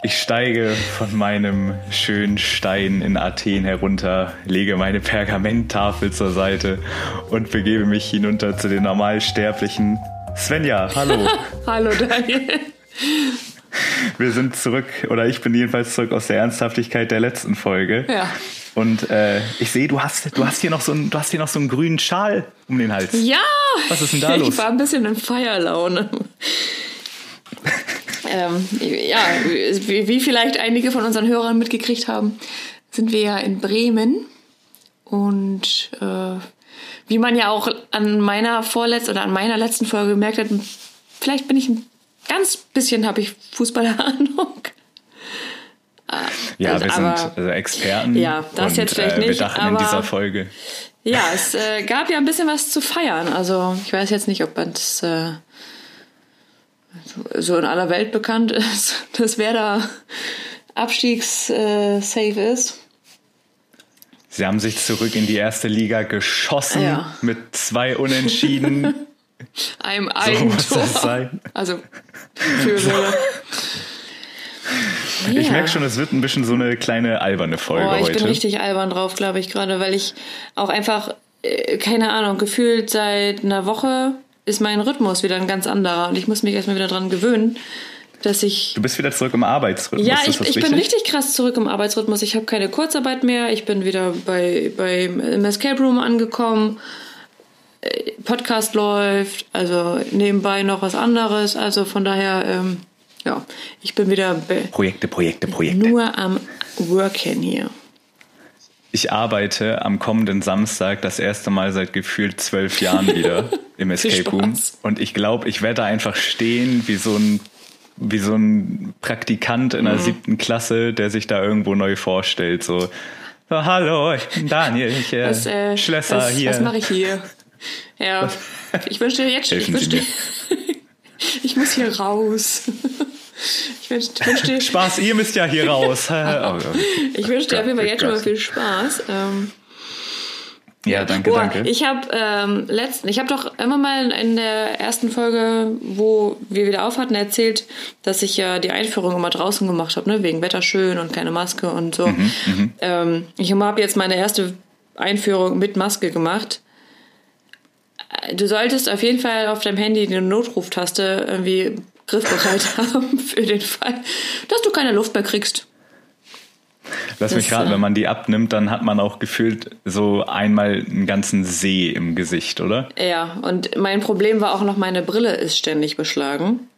Ich steige von meinem schönen Stein in Athen herunter, lege meine Pergamenttafel zur Seite und begebe mich hinunter zu den Normalsterblichen. Svenja, hallo. hallo Daniel. Wir sind zurück, oder ich bin jedenfalls zurück aus der Ernsthaftigkeit der letzten Folge. Ja. Und äh, ich sehe, du hast, du hast hier noch so einen, du hast hier noch so einen grünen Schal um den Hals. Ja. Was ist denn da los? Ich war ein bisschen in Feierlaune. Ähm, ja, wie, wie vielleicht einige von unseren Hörern mitgekriegt haben, sind wir ja in Bremen und äh, wie man ja auch an meiner vorletzten oder an meiner letzten Folge gemerkt hat, vielleicht bin ich ein ganz bisschen habe ich Fußballahnung. Ja, also, wir aber, sind also Experten. Ja, das und, jetzt vielleicht nicht. Wir dachten aber, in dieser Folge. Ja, es äh, gab ja ein bisschen was zu feiern. Also ich weiß jetzt nicht, ob man das äh, so in aller Welt bekannt ist, dass wer da abstiegssafe äh, ist. Sie haben sich zurück in die erste Liga geschossen ja. mit zwei Unentschieden. Einem Eigentor. So muss das sein. Also für. Ja. Ich merke schon, es wird ein bisschen so eine kleine alberne Folge oh, ich heute. Ich bin richtig albern drauf, glaube ich, gerade, weil ich auch einfach, äh, keine Ahnung, gefühlt seit einer Woche ist mein Rhythmus wieder ein ganz anderer und ich muss mich erstmal wieder dran gewöhnen, dass ich. Du bist wieder zurück im Arbeitsrhythmus. Ja, ich, ich bin richtig krass zurück im Arbeitsrhythmus. Ich habe keine Kurzarbeit mehr. Ich bin wieder bei, bei im Escape Room angekommen. Äh, Podcast läuft, also nebenbei noch was anderes. Also von daher, ähm, ja, ich bin wieder Projekte, Projekte, Projekte. Nur am Worken hier. Ich arbeite am kommenden Samstag das erste Mal seit gefühlt zwölf Jahren wieder im Escape Room. Und ich glaube, ich werde da einfach stehen wie so ein wie so ein Praktikant in der mhm. siebten Klasse, der sich da irgendwo neu vorstellt. So, so hallo, ich bin Daniel, ich äh, was, äh, Schlösser was, hier. Was mache ich hier? Ja, ich wünsche dir jetzt schon. Ich, wünschte, ich muss hier raus. Ich wünsche, wünsch dir Spaß, ihr müsst ja hier raus. oh, ich wünsche dir auf jeden Fall jetzt schon mal viel Spaß. Ähm, ja, danke, Boah, danke. Ich habe ähm, letzten, ich habe doch immer mal in der ersten Folge, wo wir wieder auf hatten, erzählt, dass ich ja die Einführung immer draußen gemacht habe, ne, wegen Wetter schön und keine Maske und so. Mhm, mhm. ähm, ich habe jetzt meine erste Einführung mit Maske gemacht. Du solltest auf jeden Fall auf deinem Handy die Notruftaste irgendwie griffbereit haben für den Fall, dass du keine Luft mehr kriegst. Lass mich raten, wenn man die abnimmt, dann hat man auch gefühlt so einmal einen ganzen See im Gesicht, oder? Ja, und mein Problem war auch noch, meine Brille ist ständig beschlagen.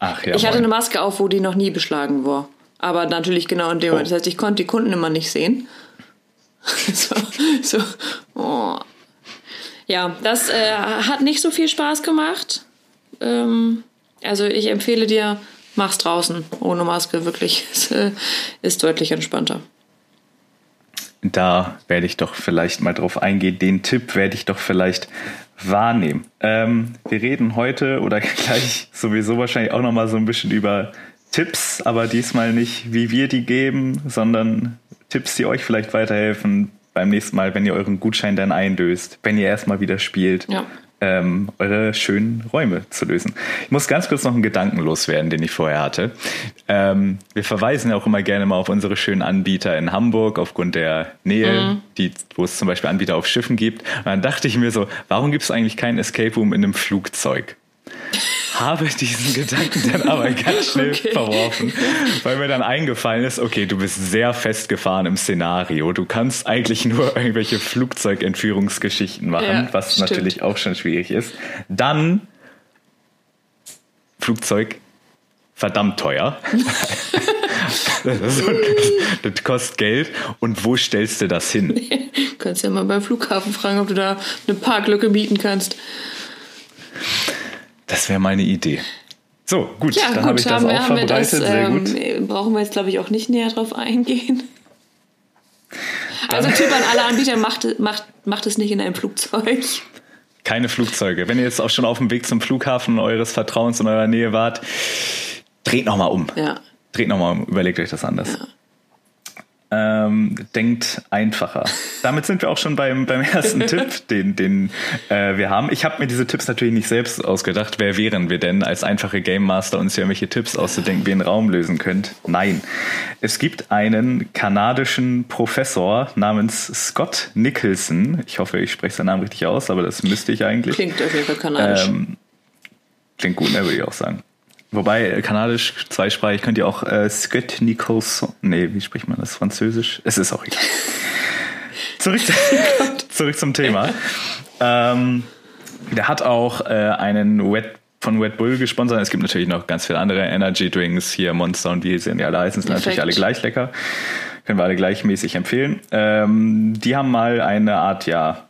Ach ja. Ich hatte eine Maske auf, wo die noch nie beschlagen war. Aber natürlich genau in dem Moment. Oh. Das heißt, ich konnte die Kunden immer nicht sehen. so, so, oh. Ja, das äh, hat nicht so viel Spaß gemacht. Ähm, also ich empfehle dir, mach's draußen ohne Maske, wirklich. Es äh, ist deutlich entspannter. Da werde ich doch vielleicht mal drauf eingehen. Den Tipp werde ich doch vielleicht wahrnehmen. Ähm, wir reden heute oder gleich sowieso wahrscheinlich auch nochmal so ein bisschen über Tipps, aber diesmal nicht, wie wir die geben, sondern Tipps, die euch vielleicht weiterhelfen beim nächsten Mal, wenn ihr euren Gutschein dann eindöst, wenn ihr erstmal wieder spielt. Ja ähm, eure schönen Räume zu lösen. Ich muss ganz kurz noch einen Gedanken loswerden, den ich vorher hatte. Ähm, wir verweisen ja auch immer gerne mal auf unsere schönen Anbieter in Hamburg aufgrund der Nähe, mhm. die, wo es zum Beispiel Anbieter auf Schiffen gibt. Und dann dachte ich mir so, warum gibt es eigentlich keinen Escape Room in einem Flugzeug? Habe diesen Gedanken dann aber ganz schnell okay. verworfen, weil mir dann eingefallen ist, okay, du bist sehr festgefahren im Szenario. Du kannst eigentlich nur irgendwelche Flugzeugentführungsgeschichten machen, ja, was stimmt. natürlich auch schon schwierig ist. Dann Flugzeug verdammt teuer. das, das, kostet Geld. Und wo stellst du das hin? Du kannst ja mal beim Flughafen fragen, ob du da eine Parklücke mieten kannst. Das wäre meine Idee. So, gut, ja, dann habe ich das auch verbreitet. Das, Sehr ähm, gut. Brauchen wir jetzt, glaube ich, auch nicht näher drauf eingehen. Also Tipp an alle Anbieter, macht, macht, macht es nicht in einem Flugzeug. Keine Flugzeuge. Wenn ihr jetzt auch schon auf dem Weg zum Flughafen eures Vertrauens in eurer Nähe wart, dreht nochmal um. Ja. Dreht nochmal um, überlegt euch das anders. Ja. Ähm, denkt einfacher. Damit sind wir auch schon beim, beim ersten Tipp, den, den äh, wir haben. Ich habe mir diese Tipps natürlich nicht selbst ausgedacht. Wer wären wir denn als einfache Game Master, uns hier irgendwelche Tipps auszudenken, wie ihr einen Raum lösen könnt? Nein. Es gibt einen kanadischen Professor namens Scott Nicholson. Ich hoffe, ich spreche seinen Namen richtig aus, aber das müsste ich eigentlich. Klingt auf jeden Fall kanadisch. Ähm, klingt gut, ne, würde ich auch sagen. Wobei, äh, kanadisch, zweisprachig, könnt ihr auch äh, Scott Nicholson. Nee, wie spricht man das? Französisch? Es ist auch egal. zurück, zurück zum Thema. Ähm, der hat auch äh, einen Wet von Red Bull gesponsert. Es gibt natürlich noch ganz viele andere Energy Drinks, hier Monster und wie sie alle heißen, sind natürlich alle gleich lecker. Können wir alle gleichmäßig empfehlen. Ähm, die haben mal eine Art, ja,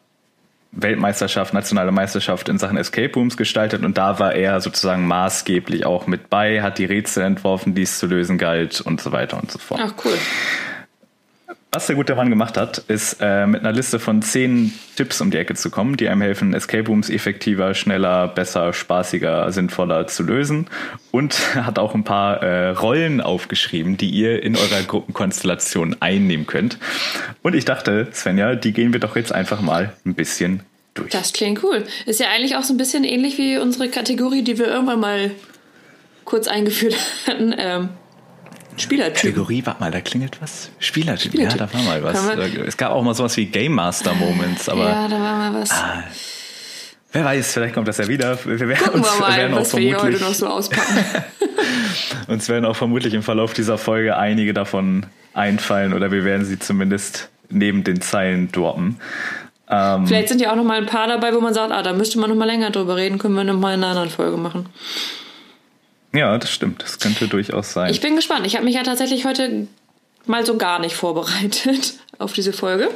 Weltmeisterschaft, nationale Meisterschaft in Sachen Escape Rooms gestaltet und da war er sozusagen maßgeblich auch mit bei, hat die Rätsel entworfen, die es zu lösen galt und so weiter und so fort. Ach cool. Was der gute Mann gemacht hat, ist äh, mit einer Liste von zehn Tipps um die Ecke zu kommen, die einem helfen, Escape Rooms effektiver, schneller, besser, spaßiger, sinnvoller zu lösen. Und hat auch ein paar äh, Rollen aufgeschrieben, die ihr in eurer Gruppenkonstellation einnehmen könnt. Und ich dachte, Svenja, die gehen wir doch jetzt einfach mal ein bisschen durch. Das klingt cool. Ist ja eigentlich auch so ein bisschen ähnlich wie unsere Kategorie, die wir irgendwann mal kurz eingeführt hatten. Ähm Spielertyp. Kategorie, warte mal, da klingelt was. Spielertyp, Spielertyp. ja, da war mal was. Es gab auch mal sowas wie Game Master Moments, aber. Ja, da war mal was. Ah, wer weiß, vielleicht kommt das ja wieder. Wir werden Gucken uns, wir mal, werden was wir heute noch so auspacken. uns werden auch vermutlich im Verlauf dieser Folge einige davon einfallen oder wir werden sie zumindest neben den Zeilen droppen. Ähm, Vielleicht sind ja auch noch mal ein paar dabei, wo man sagt, ah, da müsste man noch mal länger drüber reden, können wir noch mal in einer anderen Folge machen. Ja, das stimmt. Das könnte durchaus sein. Ich bin gespannt. Ich habe mich ja tatsächlich heute mal so gar nicht vorbereitet auf diese Folge.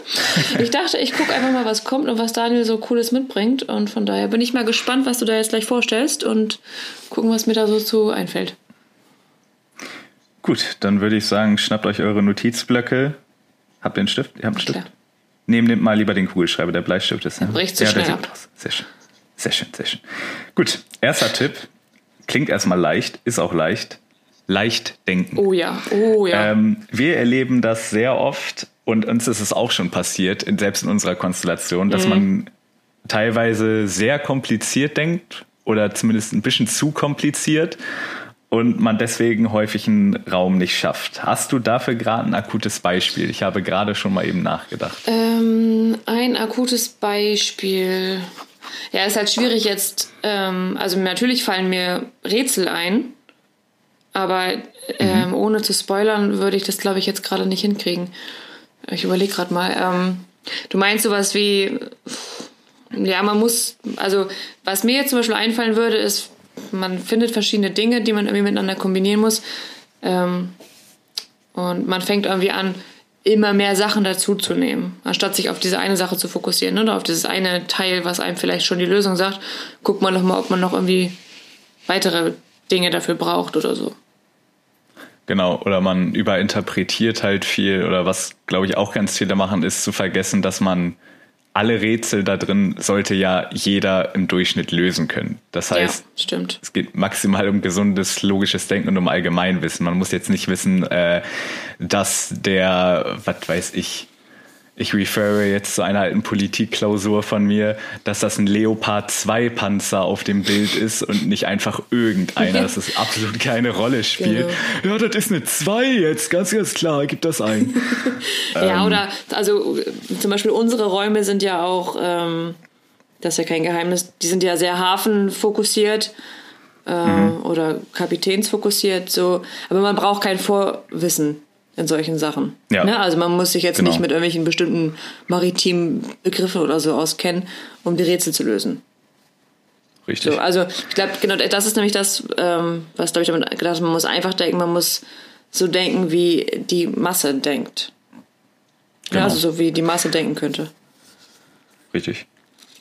Ich dachte, ich gucke einfach mal, was kommt und was Daniel so Cooles mitbringt. Und von daher bin ich mal gespannt, was du da jetzt gleich vorstellst und gucken, was mir da so zu einfällt. Gut, dann würde ich sagen, schnappt euch eure Notizblöcke. Habt ihr einen Stift? Ihr habt einen Stift? Klar. Nehmt, nehmt mal lieber den Kugelschreiber, der Bleistift ist. Ja, bricht so ja, schnell ab. Sehr schön. Sehr schön, sehr schön. Gut, erster Tipp Klingt erstmal leicht, ist auch leicht. Leicht denken. Oh ja, oh ja. Ähm, wir erleben das sehr oft und uns ist es auch schon passiert, selbst in unserer Konstellation, dass mhm. man teilweise sehr kompliziert denkt oder zumindest ein bisschen zu kompliziert und man deswegen häufig einen Raum nicht schafft. Hast du dafür gerade ein akutes Beispiel? Ich habe gerade schon mal eben nachgedacht. Ähm, ein akutes Beispiel. Ja, ist halt schwierig jetzt. Ähm, also natürlich fallen mir Rätsel ein, aber ähm, mhm. ohne zu spoilern würde ich das, glaube ich, jetzt gerade nicht hinkriegen. Ich überlege gerade mal. Ähm, du meinst sowas wie, ja, man muss, also was mir jetzt zum Beispiel einfallen würde, ist, man findet verschiedene Dinge, die man irgendwie miteinander kombinieren muss. Ähm, und man fängt irgendwie an, immer mehr Sachen dazuzunehmen, anstatt sich auf diese eine Sache zu fokussieren oder auf dieses eine Teil, was einem vielleicht schon die Lösung sagt, guckt man noch mal, ob man noch irgendwie weitere Dinge dafür braucht oder so. Genau, oder man überinterpretiert halt viel oder was, glaube ich, auch ganz viele machen, ist zu vergessen, dass man alle Rätsel da drin sollte ja jeder im Durchschnitt lösen können. Das heißt, ja, es geht maximal um gesundes, logisches Denken und um Allgemeinwissen. Man muss jetzt nicht wissen, äh, dass der, was weiß ich, ich refere jetzt zu einer alten Politikklausur von mir, dass das ein Leopard 2 Panzer auf dem Bild ist und nicht einfach irgendeiner, dass es absolut keine Rolle spielt. Genau. Ja, das ist eine 2 jetzt, ganz, ganz klar, gib das ein. ja, ähm, oder, also zum Beispiel unsere Räume sind ja auch, ähm, das ist ja kein Geheimnis, die sind ja sehr hafenfokussiert. Äh, mhm. oder kapitänsfokussiert so aber man braucht kein Vorwissen in solchen Sachen. Ja. Ne? Also man muss sich jetzt genau. nicht mit irgendwelchen bestimmten maritimen Begriffen oder so auskennen, um die Rätsel zu lösen. Richtig. So, also ich glaube, genau das ist nämlich das, ähm, was glaube ich damit gedacht man muss einfach denken, man muss so denken, wie die Masse denkt. Genau. Ja, also so wie die Masse denken könnte. Richtig.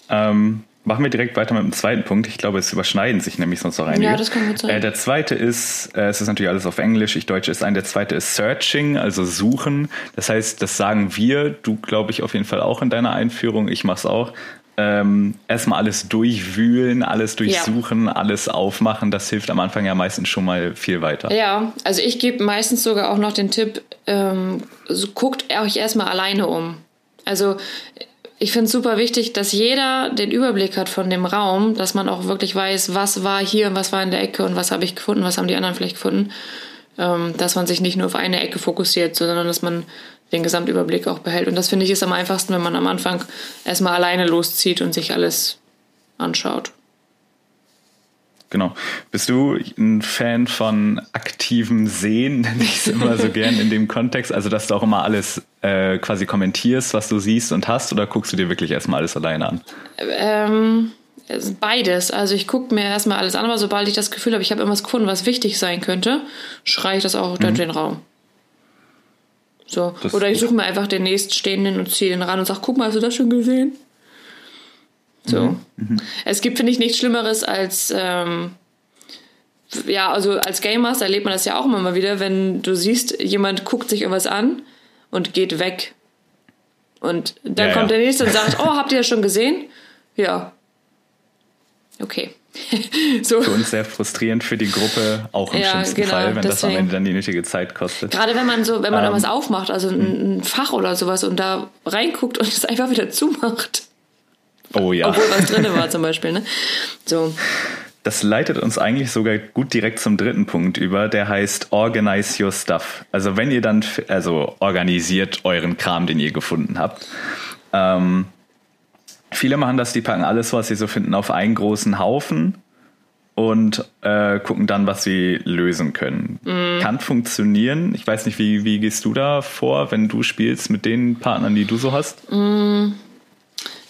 Ähm, Machen wir direkt weiter mit dem zweiten Punkt. Ich glaube, es überschneiden sich nämlich sonst noch einige. Ja, das kann gut sein. Äh, der zweite ist, äh, es ist natürlich alles auf Englisch, ich deutsche es ein. Der zweite ist Searching, also Suchen. Das heißt, das sagen wir, du glaube ich auf jeden Fall auch in deiner Einführung, ich mach's auch. ähm, erstmal alles durchwühlen, alles durchsuchen, ja. alles aufmachen. Das hilft am Anfang ja meistens schon mal viel weiter. Ja, also ich gebe meistens sogar auch noch den Tipp, ähm, so guckt euch erstmal alleine um. Also ich finde es super wichtig, dass jeder den Überblick hat von dem Raum, dass man auch wirklich weiß, was war hier und was war in der Ecke und was habe ich gefunden, was haben die anderen vielleicht gefunden. Ähm, dass man sich nicht nur auf eine Ecke fokussiert, sondern dass man den Gesamtüberblick auch behält. Und das finde ich ist am einfachsten, wenn man am Anfang erstmal alleine loszieht und sich alles anschaut. Genau. Bist du ein Fan von aktivem Sehen, nenne ich es immer so gern in dem Kontext? Also, dass du auch immer alles äh, quasi kommentierst, was du siehst und hast, oder guckst du dir wirklich erstmal alles alleine an? Ähm, beides. Also, ich gucke mir erstmal alles an, aber sobald ich das Gefühl habe, ich habe irgendwas gefunden, was wichtig sein könnte, schreie ich das auch mhm. durch den Raum. So. Oder ich suche mir einfach den nächststehenden und ziehe den ran und sage, guck mal, hast du das schon gesehen? So. Mhm. Mhm. Es gibt, finde ich, nichts Schlimmeres als, ähm, ja, also als Game Master erlebt man das ja auch immer mal wieder, wenn du siehst, jemand guckt sich irgendwas an und geht weg. Und dann ja, kommt ja. der nächste und sagt, oh, habt ihr das schon gesehen? Ja. Okay. so. Für uns sehr frustrierend, für die Gruppe auch im ja, schlimmsten genau, Fall, wenn deswegen. das am Ende dann die nötige Zeit kostet. Gerade wenn man so, wenn man ähm, da was aufmacht, also ein, ein, Fach oder sowas und da reinguckt und es einfach wieder zumacht. Oh ja. Obwohl was drin war zum Beispiel, ne? So. Das leitet uns eigentlich sogar gut direkt zum dritten Punkt über, der heißt Organize Your Stuff. Also wenn ihr dann, also organisiert euren Kram, den ihr gefunden habt. Ähm, Viele machen das, die packen alles, was sie so finden, auf einen großen Haufen und äh, gucken dann, was sie lösen können. Mm. Kann funktionieren. Ich weiß nicht, wie, wie gehst du da vor, wenn du spielst mit den Partnern, die du so hast? Mm.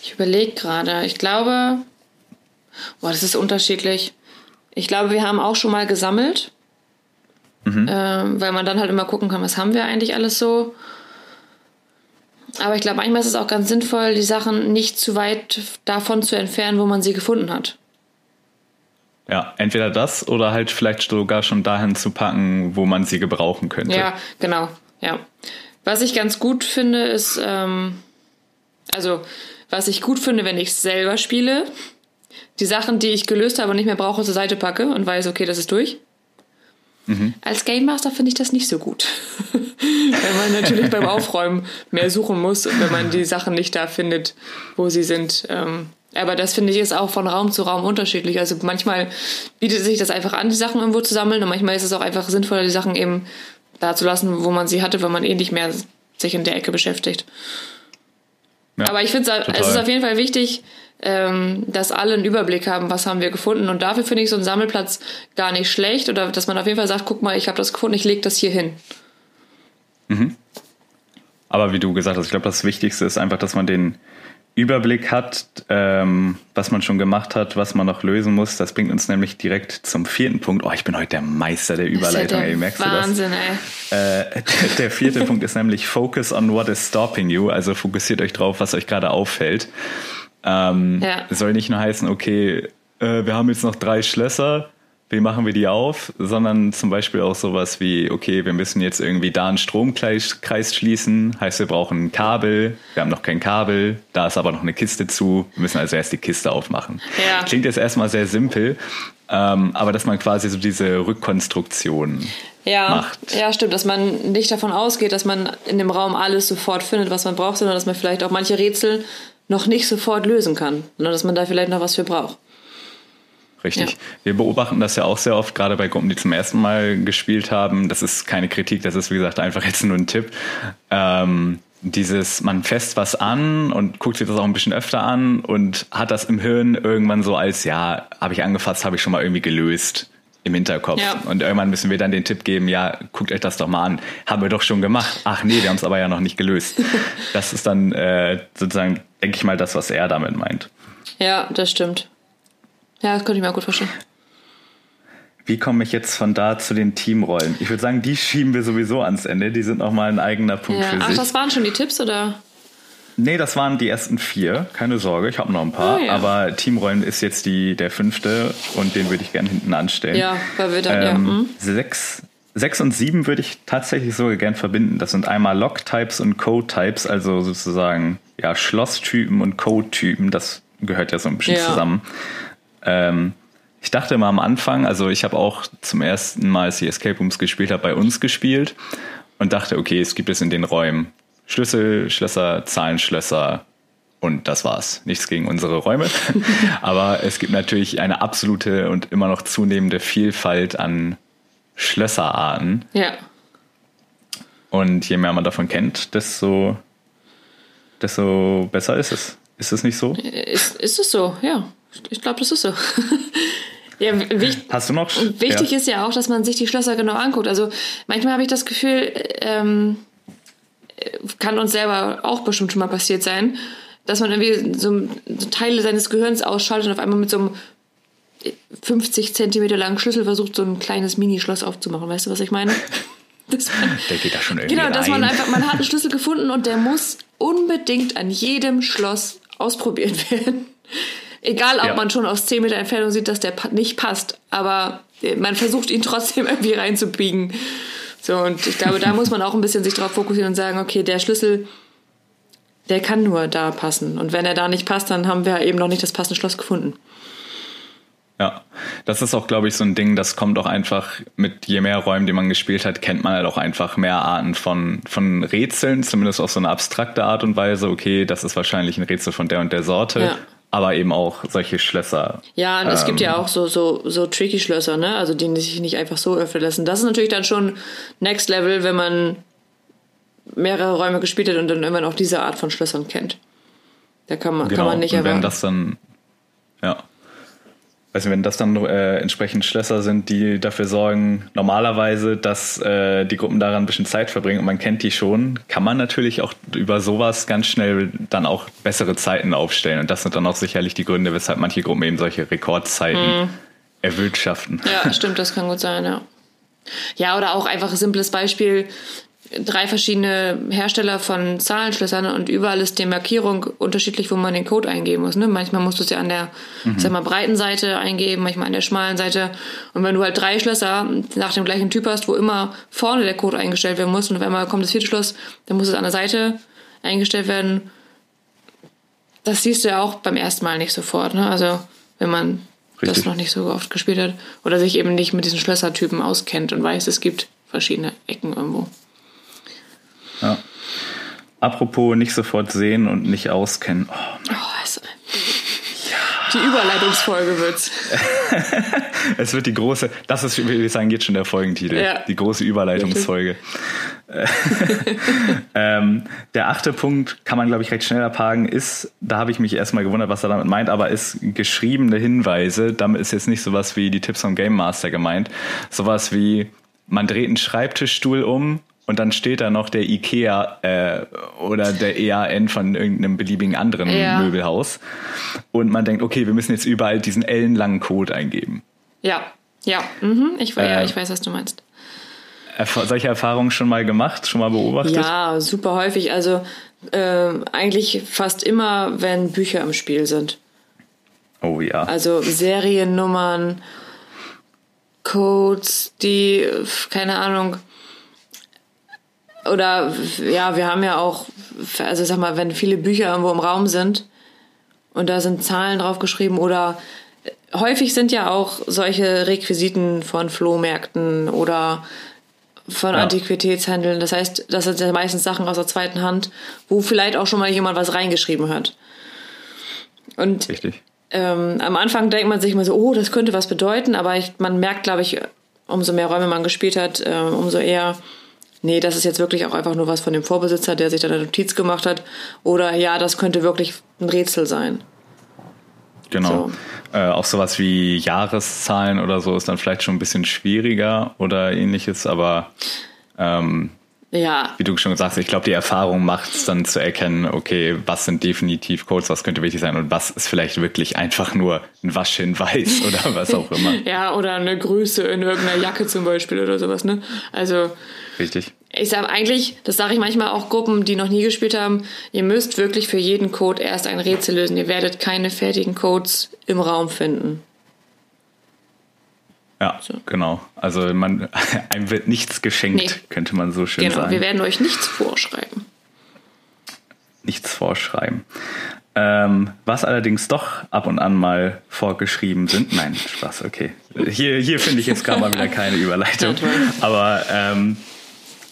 Ich überlege gerade. Ich glaube, boah, das ist unterschiedlich. Ich glaube, wir haben auch schon mal gesammelt, mhm. äh, weil man dann halt immer gucken kann, was haben wir eigentlich alles so. Aber ich glaube, manchmal ist es auch ganz sinnvoll, die Sachen nicht zu weit davon zu entfernen, wo man sie gefunden hat. Ja, entweder das oder halt vielleicht sogar schon dahin zu packen, wo man sie gebrauchen könnte. Ja, genau. Ja. Was ich ganz gut finde, ist, ähm, also, was ich gut finde, wenn ich es selber spiele, die Sachen, die ich gelöst habe und nicht mehr brauche, zur Seite packe und weiß, okay, das ist durch. Mhm. Als Game Master finde ich das nicht so gut. Weil man natürlich beim Aufräumen mehr suchen muss, wenn man die Sachen nicht da findet, wo sie sind. Ähm, aber das finde ich ist auch von Raum zu Raum unterschiedlich. Also manchmal bietet sich das einfach an, die Sachen irgendwo zu sammeln und manchmal ist es auch einfach sinnvoller, die Sachen eben da zu lassen, wo man sie hatte, weil man eh nicht mehr sich in der Ecke beschäftigt. Ja, Aber ich finde es ist auf jeden Fall wichtig, ähm, dass alle einen Überblick haben, was haben wir gefunden. Und dafür finde ich so einen Sammelplatz gar nicht schlecht. Oder dass man auf jeden Fall sagt, guck mal, ich habe das gefunden, ich lege das hier hin. Mhm. Aber wie du gesagt hast, ich glaube, das Wichtigste ist einfach, dass man den Überblick hat, ähm, was man schon gemacht hat, was man noch lösen muss. Das bringt uns nämlich direkt zum vierten Punkt. Oh, ich bin heute der Meister der Überleitung, ja ey, merkst Wahnsinn, du das? Ey. Äh, der vierte Punkt ist nämlich Focus on what is stopping you. Also fokussiert euch drauf, was euch gerade auffällt. Ähm, ja. Soll nicht nur heißen, okay, äh, wir haben jetzt noch drei Schlösser, wie machen wir die auf, sondern zum Beispiel auch sowas wie, okay, wir müssen jetzt irgendwie da einen Stromkreis schließen, heißt wir brauchen ein Kabel, wir haben noch kein Kabel, da ist aber noch eine Kiste zu, wir müssen also erst die Kiste aufmachen. Ja. Klingt jetzt erstmal sehr simpel, ähm, aber dass man quasi so diese Rückkonstruktion ja, macht. Ja, stimmt, dass man nicht davon ausgeht, dass man in dem Raum alles sofort findet, was man braucht, sondern dass man vielleicht auch manche Rätsel noch nicht sofort lösen kann, sondern dass man da vielleicht noch was für braucht. Richtig. Ja. Wir beobachten das ja auch sehr oft, gerade bei Gruppen, die zum ersten Mal gespielt haben. Das ist keine Kritik, das ist wie gesagt einfach jetzt nur ein Tipp. Ähm, dieses, man fässt was an und guckt sich das auch ein bisschen öfter an und hat das im Hirn irgendwann so als, ja, habe ich angefasst, habe ich schon mal irgendwie gelöst im Hinterkopf. Ja. Und irgendwann müssen wir dann den Tipp geben, ja, guckt euch das doch mal an. Haben wir doch schon gemacht. Ach nee, wir haben es aber ja noch nicht gelöst. das ist dann äh, sozusagen, denke ich mal, das, was er damit meint. Ja, das stimmt. Ja, das könnte ich mir auch gut vorstellen. Wie komme ich jetzt von da zu den Teamrollen? Ich würde sagen, die schieben wir sowieso ans Ende. Die sind nochmal ein eigener Punkt ja. für Ach, sich. Ach, das waren schon die Tipps, oder? Nee, das waren die ersten vier. Keine Sorge, ich habe noch ein paar. Oh, ja. Aber Teamrollen ist jetzt die, der fünfte und den würde ich gerne hinten anstellen. Ja, weil wir dann, ähm, ja. Hm? Sechs, sechs und sieben würde ich tatsächlich sogar gern verbinden. Das sind einmal Log-Types und Code-Types, also sozusagen ja, Schloss-Typen und Code-Typen. Das gehört ja so ein bisschen ja. zusammen. Ähm, ich dachte immer am Anfang, also ich habe auch zum ersten Mal, als ich Escape Rooms gespielt habe, bei uns gespielt und dachte, okay, es gibt es in den Räumen Schlüssel, Schlösser, Zahlenschlösser und das war's. Nichts gegen unsere Räume. Aber es gibt natürlich eine absolute und immer noch zunehmende Vielfalt an Schlösserarten. Ja. Und je mehr man davon kennt, desto, desto besser ist es. Ist es nicht so? Ist, ist es so, ja. Ich glaube, das ist so. ja, wichtig, Hast du noch? Wichtig ja. ist ja auch, dass man sich die Schlösser genau anguckt. Also manchmal habe ich das Gefühl, ähm, kann uns selber auch bestimmt schon mal passiert sein, dass man irgendwie so, so Teile seines Gehirns ausschaltet und auf einmal mit so einem 50 Zentimeter langen Schlüssel versucht, so ein kleines Mini-Schloss aufzumachen. Weißt du, was ich meine? Das man, der geht da schon irgendwie Genau, dass rein. man einfach, man hat einen Schlüssel gefunden und der muss unbedingt an jedem Schloss ausprobiert werden. Egal, ob ja. man schon aus 10 Meter Entfernung sieht, dass der nicht passt, aber man versucht ihn trotzdem irgendwie reinzubiegen. So, und ich glaube, da muss man auch ein bisschen sich drauf fokussieren und sagen, okay, der Schlüssel, der kann nur da passen. Und wenn er da nicht passt, dann haben wir eben noch nicht das passende Schloss gefunden. Ja, das ist auch, glaube ich, so ein Ding, das kommt auch einfach mit je mehr Räumen, die man gespielt hat, kennt man halt auch einfach mehr Arten von, von Rätseln, zumindest auf so eine abstrakte Art und Weise. Okay, das ist wahrscheinlich ein Rätsel von der und der Sorte. Ja. Aber eben auch solche Schlösser. Ja, und ähm, es gibt ja ähm, auch so, so, so tricky Schlösser, ne? Also die sich nicht einfach so öffnen lassen. Das ist natürlich dann schon Next Level, wenn man mehrere Räume gespielt hat und dann immer noch diese Art von Schlössern kennt. Da kann man, genau. kann man nicht erwarten. Wenn das dann, ja. Also wenn das dann äh, entsprechend Schlösser sind, die dafür sorgen, normalerweise, dass äh, die Gruppen daran ein bisschen Zeit verbringen und man kennt die schon, kann man natürlich auch über sowas ganz schnell dann auch bessere Zeiten aufstellen. Und das sind dann auch sicherlich die Gründe, weshalb manche Gruppen eben solche Rekordzeiten mhm. erwirtschaften. Ja, stimmt, das kann gut sein, ja. Ja, oder auch einfach ein simples Beispiel drei verschiedene Hersteller von Zahlenschlössern und überall ist die Markierung unterschiedlich, wo man den Code eingeben muss. Ne? Manchmal musst du es ja an der mhm. sag mal, breiten Seite eingeben, manchmal an der schmalen Seite. Und wenn du halt drei Schlösser nach dem gleichen Typ hast, wo immer vorne der Code eingestellt werden muss und auf einmal kommt das vierte Schloss, dann muss es an der Seite eingestellt werden. Das siehst du ja auch beim ersten Mal nicht sofort. Ne? Also wenn man Richtig. das noch nicht so oft gespielt hat oder sich eben nicht mit diesen Schlössertypen auskennt und weiß, es gibt verschiedene Ecken irgendwo. Ja. Apropos nicht sofort sehen und nicht auskennen. Oh, oh also, ja. Die Überleitungsfolge wird's. es wird die große, das ist, wie ich sagen, jetzt schon der Folgentitel. Ja. Die große Überleitungsfolge. ähm, der achte Punkt kann man, glaube ich, recht schnell abhaken, ist, da habe ich mich erstmal gewundert, was er damit meint, aber ist geschriebene Hinweise. Damit ist jetzt nicht sowas wie die Tipps vom Game Master gemeint. Sowas wie, man dreht einen Schreibtischstuhl um und dann steht da noch der IKEA äh, oder der EAN von irgendeinem beliebigen anderen ja. Möbelhaus. Und man denkt, okay, wir müssen jetzt überall diesen ellenlangen Code eingeben. Ja, ja, mhm. ich, äh, ja, ich weiß, was du meinst. Solche Erfahrungen schon mal gemacht, schon mal beobachtet? Ja, super häufig. Also äh, eigentlich fast immer, wenn Bücher im Spiel sind. Oh ja. Also Seriennummern, Codes, die, keine Ahnung, oder ja, wir haben ja auch, also sag mal, wenn viele Bücher irgendwo im Raum sind und da sind Zahlen drauf geschrieben oder häufig sind ja auch solche Requisiten von Flohmärkten oder von ja. Antiquitätshandeln. Das heißt, das sind ja meistens Sachen aus der zweiten Hand, wo vielleicht auch schon mal jemand was reingeschrieben hat. Und ähm, am Anfang denkt man sich immer so, oh, das könnte was bedeuten, aber ich, man merkt, glaube ich, umso mehr Räume man gespielt hat, äh, umso eher, nee, das ist jetzt wirklich auch einfach nur was von dem Vorbesitzer, der sich da eine Notiz gemacht hat. Oder ja, das könnte wirklich ein Rätsel sein. Genau. So. Äh, auch sowas wie Jahreszahlen oder so ist dann vielleicht schon ein bisschen schwieriger oder ähnliches, aber ähm, ja. Wie du schon sagst, ich glaube, die Erfahrung macht es dann zu erkennen, okay, was sind definitiv Codes, was könnte wichtig sein und was ist vielleicht wirklich einfach nur ein Waschhinweis oder was auch immer. ja, oder eine Größe in irgendeiner Jacke zum Beispiel oder sowas, ne? Also. Richtig. Ich sage eigentlich, das sage ich manchmal auch Gruppen, die noch nie gespielt haben, ihr müsst wirklich für jeden Code erst ein Rätsel lösen. Ihr werdet keine fertigen Codes im Raum finden. Ja, so. genau. Also man, einem wird nichts geschenkt, nee. könnte man so schön genau. sagen. Genau, wir werden euch nichts vorschreiben. Nichts vorschreiben. Ähm, was allerdings doch ab und an mal vorgeschrieben sind. Nein, Spaß, okay. Hier, hier finde ich jetzt gerade mal wieder keine Überleitung. Aber ähm,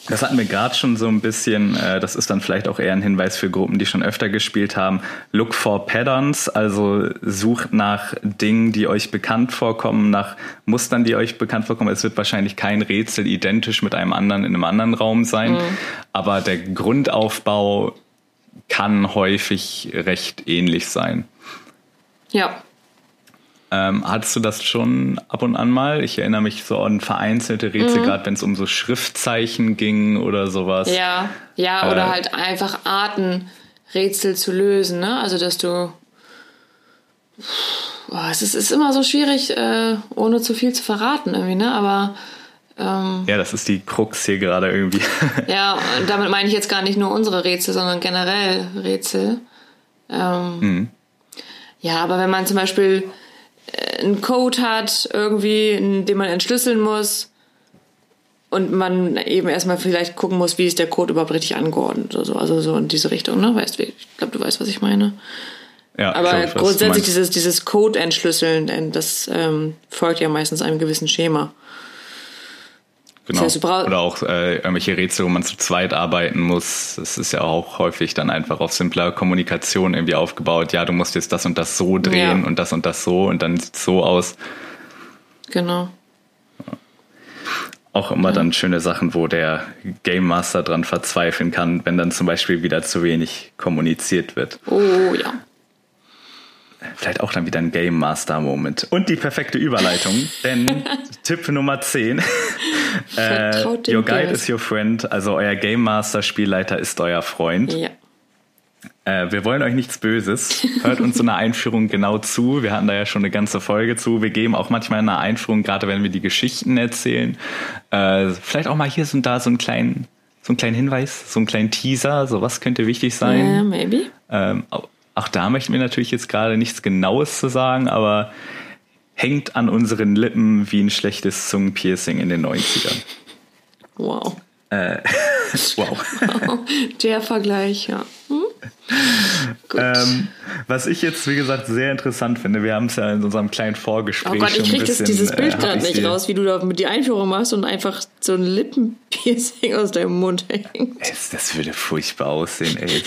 das hatten wir gerade schon so ein bisschen, äh, das ist dann vielleicht auch eher ein Hinweis für Gruppen, die schon öfter gespielt haben. Look for Patterns, also sucht nach Dingen, die euch bekannt vorkommen, nach Mustern, die euch bekannt vorkommen. Es wird wahrscheinlich kein Rätsel identisch mit einem anderen in einem anderen Raum sein, mhm. aber der Grundaufbau kann häufig recht ähnlich sein. Ja. Ähm, hattest du das schon ab und an mal? Ich erinnere mich so an vereinzelte Rätsel, mhm. gerade wenn es um so Schriftzeichen ging oder sowas. Ja, ja, oder äh, halt einfach Arten, Rätsel zu lösen, ne? Also, dass du. Oh, es ist, ist, immer so schwierig, äh, ohne zu viel zu verraten, irgendwie, ne? Aber. Ähm, ja, das ist die Krux hier gerade irgendwie. ja, und damit meine ich jetzt gar nicht nur unsere Rätsel, sondern generell Rätsel. Ähm, mhm. Ja, aber wenn man zum Beispiel einen Code hat, irgendwie, den man entschlüsseln muss und man eben erstmal vielleicht gucken muss, wie ist der Code überhaupt richtig angeordnet oder so. Also so in diese Richtung, ne? Weißt du, ich glaube, du weißt, was ich meine. Ja, Aber grundsätzlich dieses, dieses Code entschlüsseln, das ähm, folgt ja meistens einem gewissen Schema. Genau. Das heißt, Oder auch äh, irgendwelche Rätsel, wo man zu zweit arbeiten muss. Das ist ja auch häufig dann einfach auf simpler Kommunikation irgendwie aufgebaut. Ja, du musst jetzt das und das so drehen ja. und das und das so und dann sieht es so aus. Genau. Auch immer ja. dann schöne Sachen, wo der Game Master dran verzweifeln kann, wenn dann zum Beispiel wieder zu wenig kommuniziert wird. Oh ja. Vielleicht auch dann wieder ein Game Master Moment. Und die perfekte Überleitung, denn Tipp Nummer 10. äh, your Guide is your friend, also euer Game Master Spielleiter ist euer Freund. Ja. Äh, wir wollen euch nichts Böses. Hört uns in der Einführung genau zu. Wir hatten da ja schon eine ganze Folge zu. Wir geben auch manchmal in der Einführung, gerade wenn wir die Geschichten erzählen, äh, vielleicht auch mal hier und da so einen kleinen, so einen kleinen Hinweis, so einen kleinen Teaser, so was könnte wichtig sein. Ja, maybe. Ähm, auch da möchten wir natürlich jetzt gerade nichts Genaues zu sagen, aber hängt an unseren Lippen wie ein schlechtes Zungenpiercing in den 90ern. Wow. Äh, wow. wow. Der Vergleich, ja. Hm? Ähm, was ich jetzt, wie gesagt, sehr interessant finde, wir haben es ja in unserem kleinen Vorgespräch. Oh Gott, ich kriege dieses Bild äh, gerade nicht raus, wie du da mit die Einführung machst und einfach so ein Lippenpiercing aus deinem Mund hängt. Es, das würde furchtbar aussehen, ey.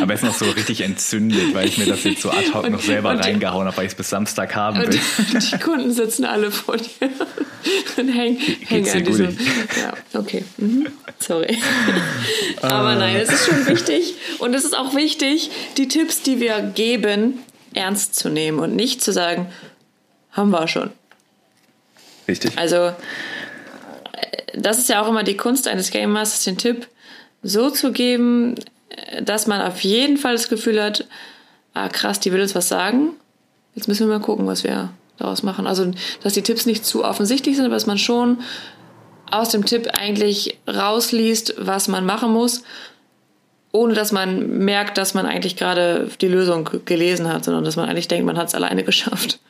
aber es ist noch so richtig entzündet, weil ich mir das jetzt so ad hoc und, noch selber reingehauen habe, weil ich es bis Samstag haben will. Und die Kunden sitzen alle vor dir und hängen, hängen an diesem. Ja, okay. Mhm. Sorry. aber ah. nein, es ist schon wichtig und es ist auch wichtig, die Tipps, die wir geben, ernst zu nehmen und nicht zu sagen, haben wir schon. Richtig. Also, äh, das ist ja auch immer die Kunst eines Game Masters, den Tipp so zu geben, äh, dass man auf jeden Fall das Gefühl hat, ah krass, die will uns was sagen. Jetzt müssen wir mal gucken, was wir daraus machen. Also, dass die Tipps nicht zu offensichtlich sind, aber dass man schon aus dem Tipp eigentlich rausliest, was man machen muss ohne dass man merkt, dass man eigentlich gerade die Lösung gelesen hat, sondern dass man eigentlich denkt, man hat es alleine geschafft.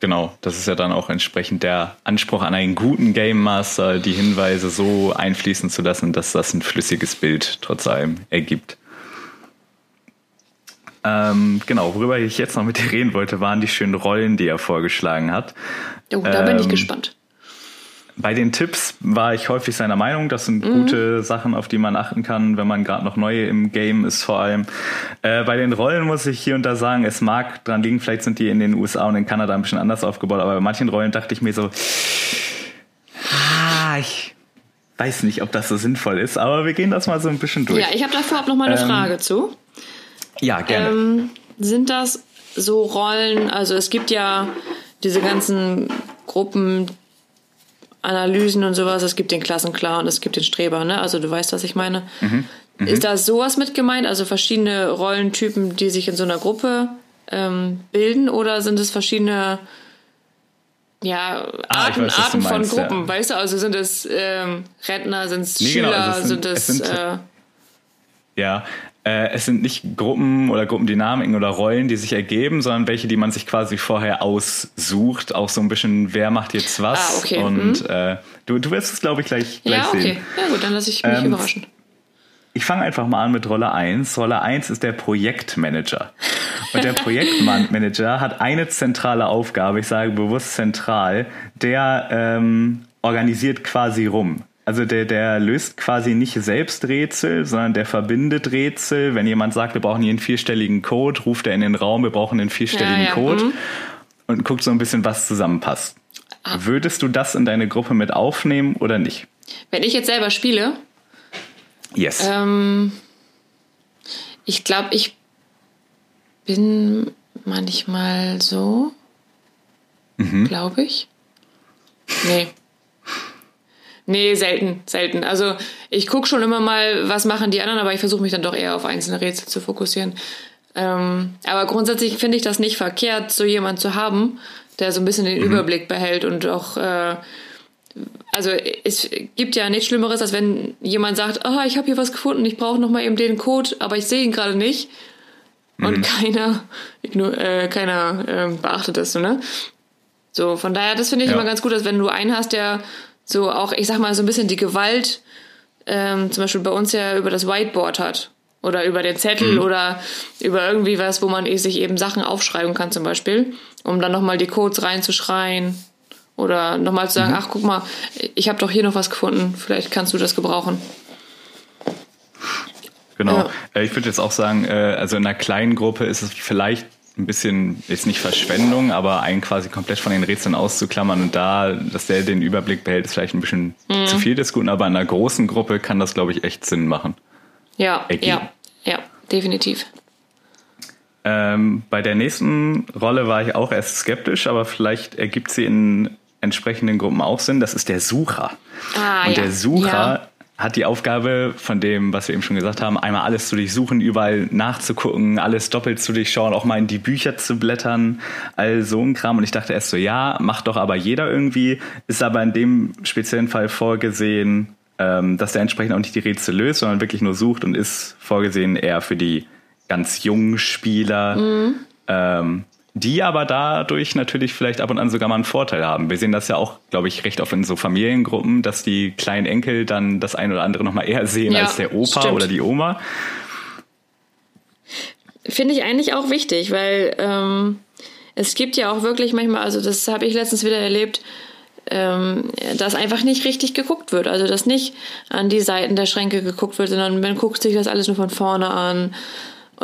Genau, das ist ja dann auch entsprechend der Anspruch an einen guten Game Master, die Hinweise so einfließen zu lassen, dass das ein flüssiges Bild trotz allem ergibt. Ähm, genau, worüber ich jetzt noch mit dir reden wollte, waren die schönen Rollen, die er vorgeschlagen hat. Oh, da ähm, bin ich ähm, gespannt. Bei den Tipps war ich häufig seiner Meinung, das sind mhm. gute Sachen, auf die man achten kann, wenn man gerade noch neu im Game ist vor allem. Äh, bei den Rollen muss ich hier und da sagen, es mag dran liegen, vielleicht sind die in den USA und in Kanada ein bisschen anders aufgebaut, aber bei manchen Rollen dachte ich mir so, ah, ich weiß nicht, ob das so sinnvoll ist, aber wir gehen das mal so ein bisschen durch. Ja, ich habe da vorab noch mal eine ähm, Frage zu. Ja, gerne. Ähm, sind das so Rollen, also es gibt ja diese ganzen Gruppen, Analysen und sowas. Es gibt den Klassenklar und es gibt den Streber, ne? Also du weißt, was ich meine. Mhm. Mhm. Ist da sowas mit gemeint? Also verschiedene Rollentypen, die sich in so einer Gruppe ähm, bilden oder sind es verschiedene ja, ah, Arten, weiß, Arten von meinst, Gruppen, ja. weißt du? Also sind es ähm, Rentner, sind es nee, Schüler, genau, also es sind, sind, es. Es sind, äh, ja, äh, es sind nicht Gruppen oder Gruppendynamiken oder Rollen, die sich ergeben, sondern welche, die man sich quasi vorher aussucht. Auch so ein bisschen, wer macht jetzt was. Ah, okay. Und mhm. äh, du, du wirst es, glaube ich, gleich, gleich ja, okay. sehen. Ja, gut, dann lasse ich mich ähm, überraschen. ich fange einfach mal an mit Rolle 1. Rolle 1 ist der Projektmanager. Und der Projektmanager hat eine zentrale Aufgabe, ich sage bewusst zentral, der ähm, organisiert quasi rum. Also der, der löst quasi nicht selbst Rätsel, sondern der verbindet Rätsel. Wenn jemand sagt, wir brauchen hier einen vierstelligen Code, ruft er in den Raum, wir brauchen einen vierstelligen ja, ja. Code mhm. und guckt so ein bisschen, was zusammenpasst. Ah. Würdest du das in deine Gruppe mit aufnehmen oder nicht? Wenn ich jetzt selber spiele? Yes. Ähm, ich glaube, ich bin manchmal so. Mhm. Glaube ich. Nee. Nee, selten, selten. Also ich gucke schon immer mal, was machen die anderen, aber ich versuche mich dann doch eher auf einzelne Rätsel zu fokussieren. Ähm, aber grundsätzlich finde ich das nicht verkehrt, so jemand zu haben, der so ein bisschen den mhm. Überblick behält und auch äh, also es gibt ja nichts Schlimmeres, als wenn jemand sagt, ah, ich habe hier was gefunden, ich brauche nochmal eben den Code, aber ich sehe ihn gerade nicht. Und mhm. keiner, äh, keiner äh, beachtet das so, ne? So, von daher, das finde ich ja. immer ganz gut, dass wenn du einen hast, der so auch, ich sag mal, so ein bisschen die Gewalt, ähm, zum Beispiel bei uns ja über das Whiteboard hat. Oder über den Zettel mhm. oder über irgendwie was, wo man sich eben Sachen aufschreiben kann, zum Beispiel, um dann nochmal die Codes reinzuschreien oder nochmal zu sagen, mhm. ach guck mal, ich habe doch hier noch was gefunden, vielleicht kannst du das gebrauchen. Genau. Ja. Äh, ich würde jetzt auch sagen, äh, also in einer kleinen Gruppe ist es vielleicht ein bisschen, jetzt nicht Verschwendung, aber einen quasi komplett von den Rätseln auszuklammern und da, dass der den Überblick behält, ist vielleicht ein bisschen mhm. zu viel des Guten, aber in einer großen Gruppe kann das, glaube ich, echt Sinn machen. Ja, Ergeben. ja, ja, definitiv. Ähm, bei der nächsten Rolle war ich auch erst skeptisch, aber vielleicht ergibt sie in entsprechenden Gruppen auch sind, das ist der Sucher. Ah, und ja. der Sucher ja. Hat die Aufgabe von dem, was wir eben schon gesagt haben, einmal alles zu durchsuchen, überall nachzugucken, alles doppelt zu durchschauen, auch mal in die Bücher zu blättern, all so ein Kram. Und ich dachte erst so, ja, macht doch aber jeder irgendwie, ist aber in dem speziellen Fall vorgesehen, ähm, dass der entsprechend auch nicht die Rätsel löst, sondern wirklich nur sucht und ist vorgesehen eher für die ganz jungen Spieler. Mhm. Ähm, die aber dadurch natürlich vielleicht ab und an sogar mal einen Vorteil haben. Wir sehen das ja auch, glaube ich, recht oft in so Familiengruppen, dass die kleinen Enkel dann das ein oder andere noch mal eher sehen ja, als der Opa stimmt. oder die Oma. Finde ich eigentlich auch wichtig, weil ähm, es gibt ja auch wirklich manchmal, also das habe ich letztens wieder erlebt, ähm, dass einfach nicht richtig geguckt wird. Also dass nicht an die Seiten der Schränke geguckt wird, sondern man guckt sich das alles nur von vorne an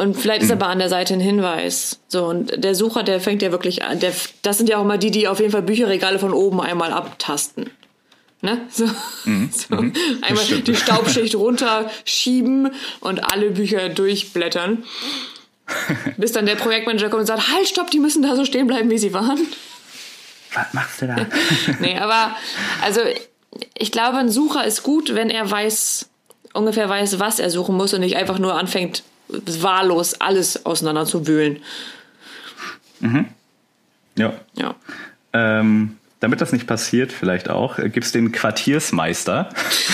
und vielleicht ist mhm. aber an der Seite ein Hinweis. So, und der Sucher, der fängt ja wirklich an. Der, das sind ja auch immer die, die auf jeden Fall Bücherregale von oben einmal abtasten. Ne? So, mhm. so. Mhm. einmal Bestimmt. die Staubschicht runterschieben und alle Bücher durchblättern. Bis dann der Projektmanager kommt und sagt, halt, stopp, die müssen da so stehen bleiben, wie sie waren. Was machst du da? nee, aber also ich glaube, ein Sucher ist gut, wenn er weiß, ungefähr weiß, was er suchen muss und nicht einfach nur anfängt, wahllos alles auseinanderzuwühlen. Mhm. Ja. Ja. Ähm, damit das nicht passiert, vielleicht auch, äh, gibt es den Quartiersmeister.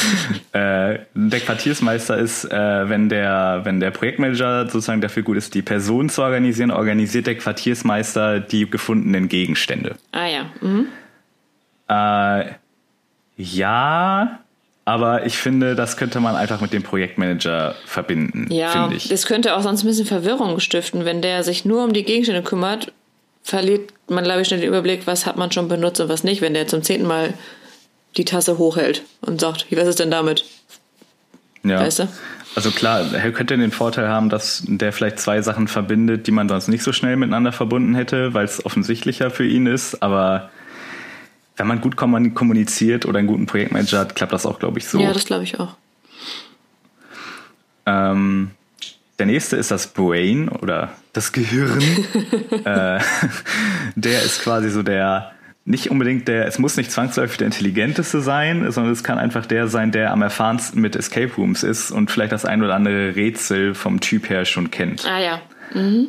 äh, der Quartiersmeister ist, äh, wenn, der, wenn der Projektmanager sozusagen dafür gut ist, die Person zu organisieren, organisiert der Quartiersmeister die gefundenen Gegenstände. Ah ja. Mhm. Äh, ja, aber ich finde, das könnte man einfach mit dem Projektmanager verbinden. Ja, das könnte auch sonst ein bisschen Verwirrung stiften. Wenn der sich nur um die Gegenstände kümmert, verliert man, glaube ich, schnell den Überblick, was hat man schon benutzt und was nicht, wenn der zum zehnten Mal die Tasse hochhält und sagt, was ist denn damit? Ja. Weißt du? Also klar, er könnte den Vorteil haben, dass der vielleicht zwei Sachen verbindet, die man sonst nicht so schnell miteinander verbunden hätte, weil es offensichtlicher für ihn ist, aber wenn man gut kommuniziert oder einen guten Projektmanager hat, klappt das auch, glaube ich, so. Ja, das glaube ich auch. Ähm, der nächste ist das Brain oder das Gehirn. äh, der ist quasi so der, nicht unbedingt der, es muss nicht zwangsläufig der intelligenteste sein, sondern es kann einfach der sein, der am erfahrensten mit Escape Rooms ist und vielleicht das ein oder andere Rätsel vom Typ her schon kennt. Ah ja. Mhm.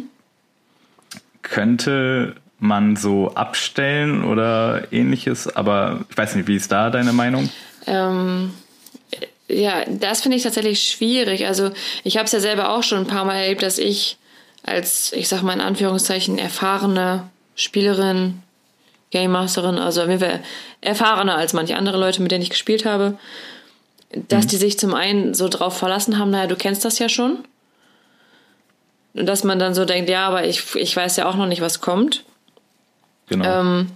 Könnte man so abstellen oder ähnliches, aber ich weiß nicht, wie ist da deine Meinung? Ähm, ja, das finde ich tatsächlich schwierig. Also ich habe es ja selber auch schon ein paar Mal erlebt, dass ich als, ich sag mal in Anführungszeichen, erfahrene Spielerin, Game Masterin, also mir wäre erfahrener als manche andere Leute, mit denen ich gespielt habe, dass mhm. die sich zum einen so drauf verlassen haben, naja, du kennst das ja schon. Und dass man dann so denkt, ja, aber ich, ich weiß ja auch noch nicht, was kommt. Genau. Ähm,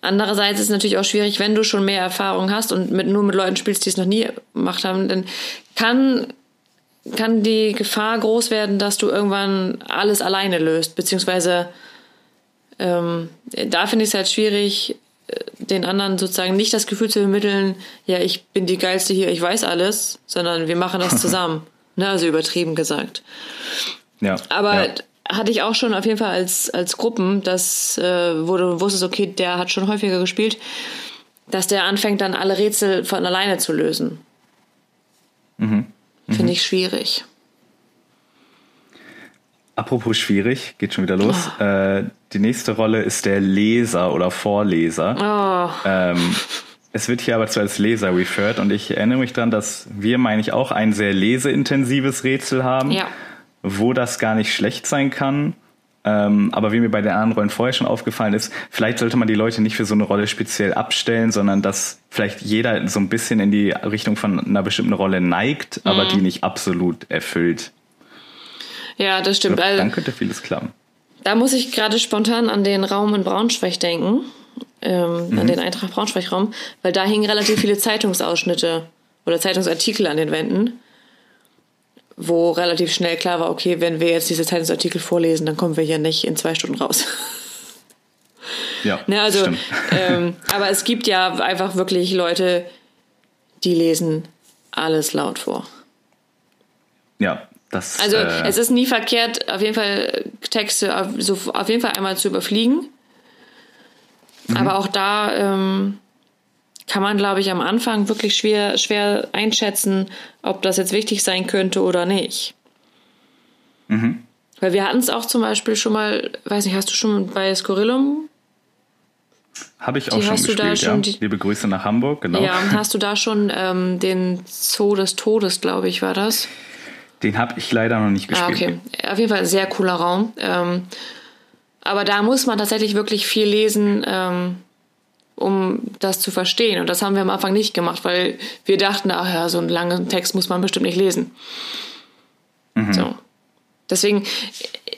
andererseits ist es natürlich auch schwierig, wenn du schon mehr Erfahrung hast und mit, nur mit Leuten spielst, die es noch nie gemacht haben, dann kann, kann die Gefahr groß werden, dass du irgendwann alles alleine löst. Beziehungsweise ähm, da finde ich es halt schwierig, äh, den anderen sozusagen nicht das Gefühl zu vermitteln, ja, ich bin die Geilste hier, ich weiß alles, sondern wir machen das zusammen. ne, also übertrieben gesagt. Ja. Aber ja. Hatte ich auch schon auf jeden Fall als, als Gruppen, dass, äh, wo du wusstest, okay, der hat schon häufiger gespielt, dass der anfängt dann alle Rätsel von alleine zu lösen. Mhm. Mhm. Finde ich schwierig. Apropos schwierig, geht schon wieder los. Oh. Äh, die nächste Rolle ist der Leser oder Vorleser. Oh. Ähm, es wird hier aber zu als Leser referred und ich erinnere mich daran, dass wir, meine ich, auch ein sehr leseintensives Rätsel haben. Ja wo das gar nicht schlecht sein kann. Ähm, aber wie mir bei den anderen Rollen vorher schon aufgefallen ist, vielleicht sollte man die Leute nicht für so eine Rolle speziell abstellen, sondern dass vielleicht jeder so ein bisschen in die Richtung von einer bestimmten Rolle neigt, mhm. aber die nicht absolut erfüllt. Ja, das stimmt. Glaub, dann könnte vieles klappen. Da muss ich gerade spontan an den Raum in Braunschweig denken, ähm, mhm. an den Eintracht Braunschweig-Raum, weil da hingen relativ viele Zeitungsausschnitte oder Zeitungsartikel an den Wänden wo relativ schnell klar war, okay, wenn wir jetzt diese Zeitungsartikel vorlesen, dann kommen wir hier nicht in zwei Stunden raus. Ja. ne, also, ähm, aber es gibt ja einfach wirklich Leute, die lesen alles laut vor. Ja, das. Also äh, es ist nie verkehrt, auf jeden Fall Texte auf, so, auf jeden Fall einmal zu überfliegen. Mhm. Aber auch da ähm, kann man, glaube ich, am Anfang wirklich schwer, schwer einschätzen, ob das jetzt wichtig sein könnte oder nicht. Mhm. Weil wir hatten es auch zum Beispiel schon mal, weiß nicht, hast du schon bei Scorillum? Habe ich auch die, schon gespielt, da schon ja. Die, Liebe Grüße nach Hamburg, genau. Ja, hast du da schon ähm, den Zoo des Todes, glaube ich, war das? Den habe ich leider noch nicht gespielt. Ah, okay. Auf jeden Fall ein sehr cooler Raum. Ähm, aber da muss man tatsächlich wirklich viel lesen, ähm, um das zu verstehen. Und das haben wir am Anfang nicht gemacht, weil wir dachten, ach ja, so einen langen Text muss man bestimmt nicht lesen. Mhm. So. Deswegen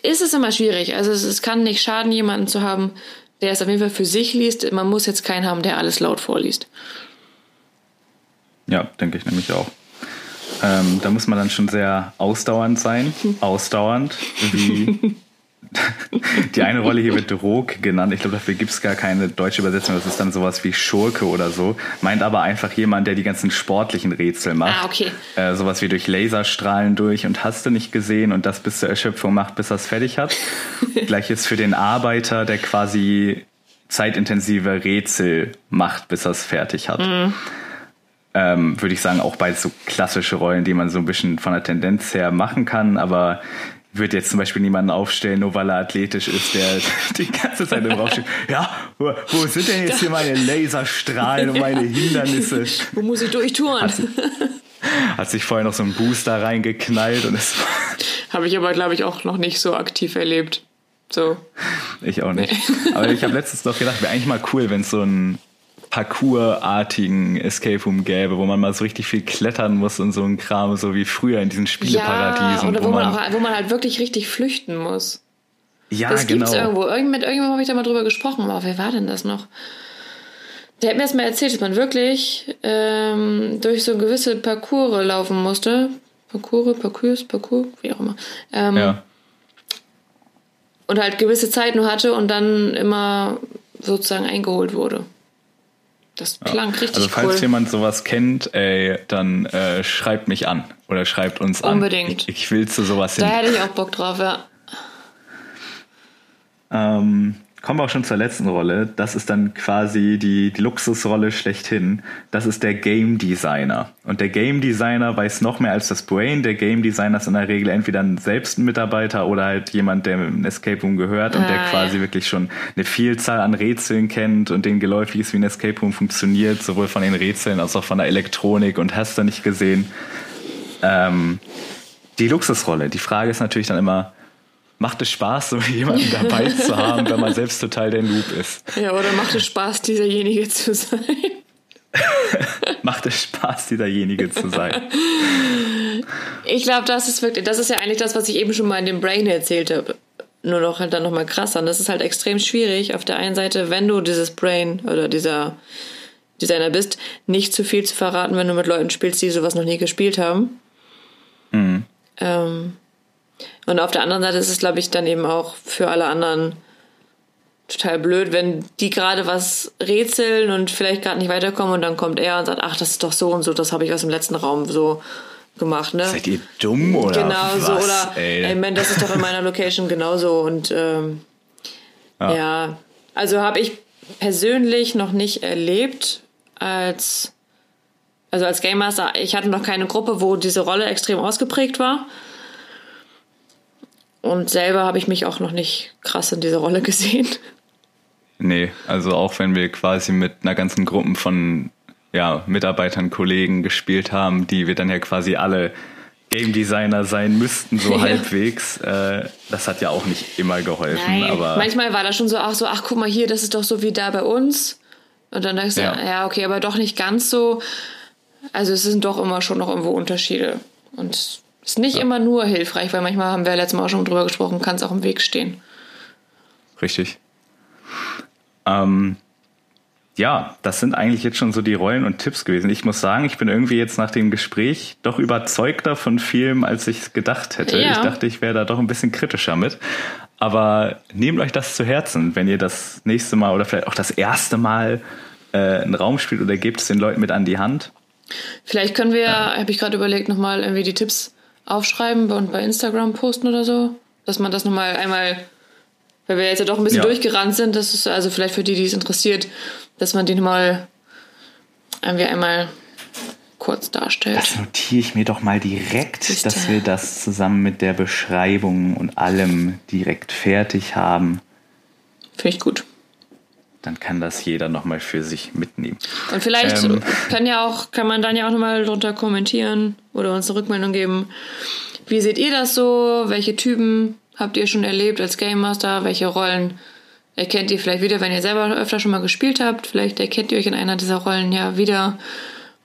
ist es immer schwierig. Also es, es, kann nicht schaden, jemanden zu haben, der es auf jeden Fall für sich liest. Man muss jetzt keinen haben, der alles laut vorliest. Ja, denke ich nämlich auch. Ähm, da muss man dann schon sehr ausdauernd sein. Ausdauernd, wie Die eine Rolle hier wird Drog genannt. Ich glaube, dafür gibt es gar keine deutsche Übersetzung. Das ist dann sowas wie Schurke oder so. Meint aber einfach jemand, der die ganzen sportlichen Rätsel macht. Ah, okay. Äh, sowas wie durch Laserstrahlen durch und hast du nicht gesehen und das bis zur Erschöpfung macht, bis er es fertig hat. Gleiches für den Arbeiter, der quasi zeitintensive Rätsel macht, bis er es fertig hat. Mhm. Ähm, würde ich sagen, auch beides so klassische Rollen, die man so ein bisschen von der Tendenz her machen kann, aber würde jetzt zum Beispiel niemanden aufstellen, nur weil er athletisch ist, der die ganze Zeit im Raum steht. Ja, wo, wo, sind denn jetzt hier meine Laserstrahlen und meine Hindernisse? Wo muss ich durchtouren? Hat, hat sich vorher noch so ein Booster reingeknallt und es Habe ich aber, glaube ich, auch noch nicht so aktiv erlebt. So. Ich auch nicht. Aber ich habe letztens noch gedacht, wäre eigentlich mal cool, wenn es so ein Parcours-artigen Escape Room gäbe, wo man mal so richtig viel klettern muss und so ein Kram, so wie früher in diesen Spieleparadiesen. Ja, oder wo, wo man, auch, wo man halt wirklich richtig flüchten muss. Ja, das genau. gibt's irgendwo. Irgend, mit irgendjemandem habe ich da mal drüber gesprochen, aber wer war denn das noch? Der hat mir erst mal erzählt, dass man wirklich ähm, durch so gewisse Parcours laufen musste. Parcours, Parcours, Parcours, wie auch immer. Ähm, ja. Und halt gewisse Zeit nur hatte und dann immer sozusagen eingeholt wurde. Das klang ja. richtig Also falls cool. jemand sowas kennt, ey, dann äh, schreibt mich an oder schreibt uns Unbedingt. an. Unbedingt. Ich, ich, will zu sowas hin. Da hätte ich auch Bock drauf, ja. Ähm, kommen wir auch schon zur letzten Rolle. Das ist dann quasi die, die Luxusrolle schlechthin. Das ist der Game Designer. Und der Game Designer weiß noch mehr als das Brain. Der Game Designer ist in der Regel entweder selbst ein Mitarbeiter oder halt jemand, der im Escape Room gehört und ah, der quasi ja. wirklich schon eine Vielzahl an Rätseln kennt und den geläufig ist, wie ein Escape Room funktioniert, sowohl von den Rätseln als auch von der Elektronik und hast du nicht gesehen. Ähm, die Luxusrolle. Die Frage ist natürlich dann immer, macht es Spaß, so jemanden dabei zu haben, wenn man selbst total der Noob ist. Ja, oder macht es Spaß, dieserjenige zu sein? macht es Spaß, dieserjenige zu sein. ich glaube, das ist wirklich, das ist ja eigentlich das, was ich eben schon mal in dem Brain erzählt habe. Nur noch halt dann nochmal krasser. Und das ist halt extrem schwierig. Auf der einen Seite, wenn du dieses Brain oder dieser Designer bist, nicht zu viel zu verraten, wenn du mit Leuten spielst, die sowas noch nie gespielt haben. Mhm. Ähm, und auf der anderen Seite ist es, glaube ich, dann eben auch für alle anderen total blöd, wenn die gerade was rätseln und vielleicht gerade nicht weiterkommen und dann kommt er und sagt, ach, das ist doch so und so, das habe ich aus dem letzten Raum so gemacht, ne? Seid ihr dumm oder Genau was, so oder ey. ey man, das ist doch in meiner Location genauso und ähm, ja. ja, also habe ich persönlich noch nicht erlebt als also als Game Master, ich hatte noch keine Gruppe, wo diese Rolle extrem ausgeprägt war. Und selber habe ich mich auch noch nicht krass in dieser Rolle gesehen. Nee, also auch wenn wir quasi mit einer ganzen Gruppe von ja, Mitarbeitern, Kollegen gespielt haben, die wir dann ja quasi alle Game Designer sein müssten, so ja. halbwegs. Äh, das hat ja auch nicht immer geholfen. Nein, aber manchmal war das schon so, ach so, ach guck mal hier, das ist doch so wie da bei uns. Und dann denkst du, ja. ja, okay, aber doch nicht ganz so. Also es sind doch immer schon noch irgendwo Unterschiede. Und ist nicht ja. immer nur hilfreich, weil manchmal haben wir letztes Mal auch schon drüber gesprochen, kann es auch im Weg stehen. Richtig. Ähm, ja, das sind eigentlich jetzt schon so die Rollen und Tipps gewesen. Ich muss sagen, ich bin irgendwie jetzt nach dem Gespräch doch überzeugter von Filmen, als ich es gedacht hätte. Ja. Ich dachte, ich wäre da doch ein bisschen kritischer mit. Aber nehmt euch das zu Herzen, wenn ihr das nächste Mal oder vielleicht auch das erste Mal äh, einen Raum spielt oder gebt es den Leuten mit an die Hand. Vielleicht können wir, ja. habe ich gerade überlegt, nochmal irgendwie die Tipps aufschreiben und bei Instagram posten oder so. Dass man das nochmal einmal, weil wir jetzt ja doch ein bisschen ja. durchgerannt sind, das ist also vielleicht für die, die es interessiert, dass man die nochmal irgendwie einmal kurz darstellt. Das notiere ich mir doch mal direkt, Siehste. dass wir das zusammen mit der Beschreibung und allem direkt fertig haben. Finde ich gut dann kann das jeder nochmal für sich mitnehmen. Und vielleicht ähm, kann ja auch, kann man dann ja auch nochmal drunter kommentieren oder uns eine Rückmeldung geben. Wie seht ihr das so? Welche Typen habt ihr schon erlebt als Game Master? Welche Rollen erkennt ihr vielleicht wieder, wenn ihr selber öfter schon mal gespielt habt? Vielleicht erkennt ihr euch in einer dieser Rollen ja wieder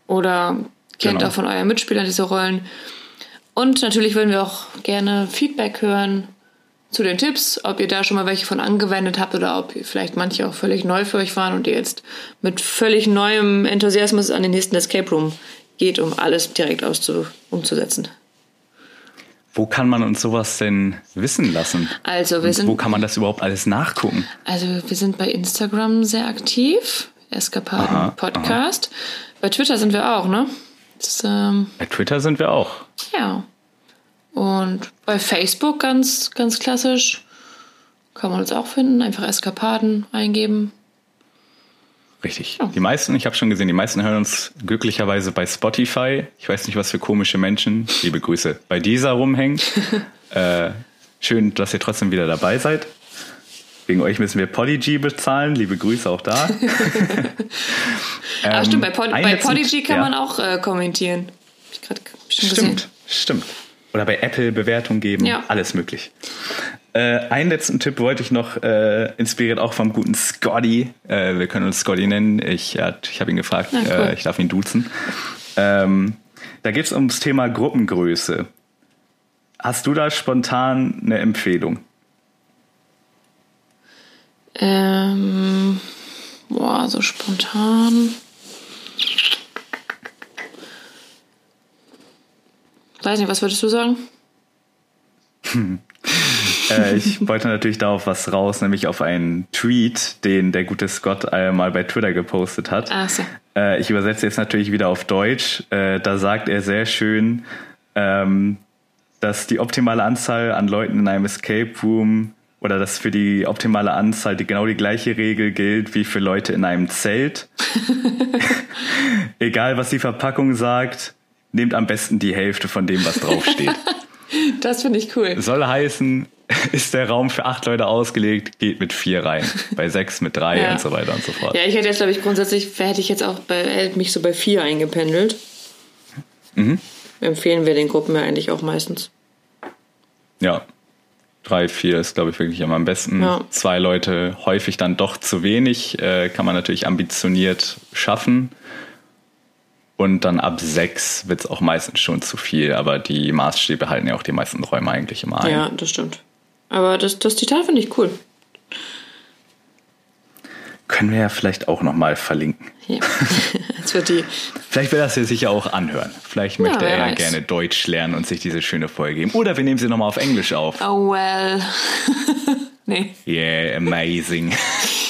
oder kennt genau. auch von euren Mitspielern diese Rollen. Und natürlich würden wir auch gerne Feedback hören zu den Tipps, ob ihr da schon mal welche von angewendet habt oder ob vielleicht manche auch völlig neu für euch waren und ihr jetzt mit völlig neuem Enthusiasmus an den nächsten Escape Room geht, um alles direkt auszu umzusetzen. Wo kann man uns sowas denn wissen lassen? Also wir sind, wo kann man das überhaupt alles nachgucken? Also wir sind bei Instagram sehr aktiv, Eskapaden aha, Podcast. Aha. Bei Twitter sind wir auch, ne? Das, ähm, bei Twitter sind wir auch. Ja. Und bei Facebook ganz, ganz klassisch kann man uns auch finden. Einfach Eskapaden eingeben. Richtig. Ja. Die meisten, ich habe schon gesehen, die meisten hören uns glücklicherweise bei Spotify. Ich weiß nicht, was für komische Menschen, liebe Grüße, bei dieser rumhängen. äh, schön, dass ihr trotzdem wieder dabei seid. Wegen euch müssen wir Polyg bezahlen. Liebe Grüße auch da. ähm, ah, stimmt, bei, Pod bei Polyg kann ja. man auch äh, kommentieren. Hab ich gerade schon stimmt, gesehen. Stimmt oder bei Apple Bewertung geben, ja. alles möglich. Äh, einen letzten Tipp wollte ich noch, äh, inspiriert auch vom guten Scotty. Äh, wir können uns Scotty nennen. Ich, ich habe ihn gefragt, Na, cool. Äh, ich darf ihn duzen. Ähm, da geht es ums Thema Gruppengröße. Hast du da spontan eine Empfehlung? Ähm, boah, so spontan. Weiß nicht, was würdest du sagen? äh, ich wollte natürlich darauf was raus, nämlich auf einen Tweet, den der gute Scott einmal bei Twitter gepostet hat. Ach so. Äh, ich übersetze jetzt natürlich wieder auf Deutsch. Äh, da sagt er sehr schön, ähm, dass die optimale Anzahl an Leuten in einem Escape Room oder dass für die optimale Anzahl die genau die gleiche Regel gilt wie für Leute in einem Zelt. Egal was die Verpackung sagt, nehmt am besten die Hälfte von dem, was draufsteht. das finde ich cool. Soll heißen, ist der Raum für acht Leute ausgelegt, geht mit vier rein. Bei sechs mit drei ja. und so weiter und so fort. Ja, ich hätte jetzt, glaube ich, grundsätzlich, hätte ich jetzt auch bei, mich so bei vier eingependelt. Mhm. Empfehlen wir den Gruppen ja eigentlich auch meistens. Ja. Drei, vier ist, glaube ich, wirklich immer am besten. Ja. Zwei Leute häufig dann doch zu wenig. Äh, kann man natürlich ambitioniert schaffen. Und dann ab sechs wird es auch meistens schon zu viel, aber die Maßstäbe halten ja auch die meisten Räume eigentlich immer ein. Ja, das stimmt. Aber das, das Zitat finde ich cool. Können wir ja vielleicht auch nochmal verlinken. Ja. Die Vielleicht will das er sich ja auch anhören. Vielleicht Ja, möchte wer er weiß. gerne Deutsch lernen und sich diese schöne Folge geben. Oder wir nehmen sie nochmal auf Englisch auf. Oh well. nee, Yeah, amazing.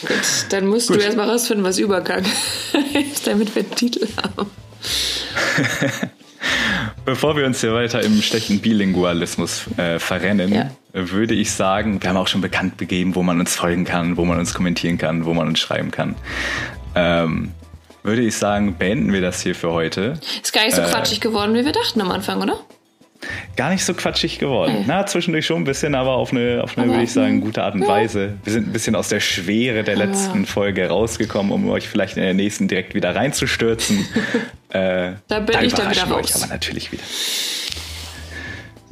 gut. Dann musst Gut. du erstmal rausfinden, was Übergang ist, damit wir einen Titel haben. Bevor wir uns hier weiter im schlechten Bilingualismus äh, verrennen, Ja. würde ich sagen, wir haben auch schon bekannt gegeben, wo man uns folgen kann, wo man uns kommentieren kann, wo man uns schreiben kann. Ähm, würde ich sagen, beenden wir das hier für heute. Ist gar nicht so Äh. quatschig geworden, wie wir dachten am Anfang, oder? Gar nicht so quatschig geworden. Nee. Na, zwischendurch schon ein bisschen, aber auf eine, auf eine Aber, würde ich sagen, hm, gute Art und. Weise. Wir sind ein bisschen aus der Schwere der letzten Folge rausgekommen, um euch vielleicht in der nächsten direkt wieder reinzustürzen. äh, Da bin ich dann wieder raus. euch aber natürlich wieder.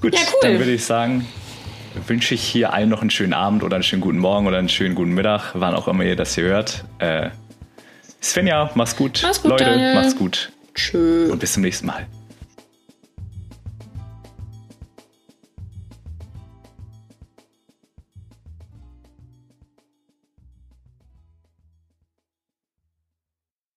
Gut, Ja, cool. dann würde ich sagen, wünsche ich hier allen noch einen schönen Abend oder einen schönen guten Morgen oder einen schönen guten Mittag, wann auch immer ihr das hier hört. Äh, Svenja, mach's gut. Mach's gut, Leute, Daniel. macht's gut. Tschö. Und bis zum nächsten Mal.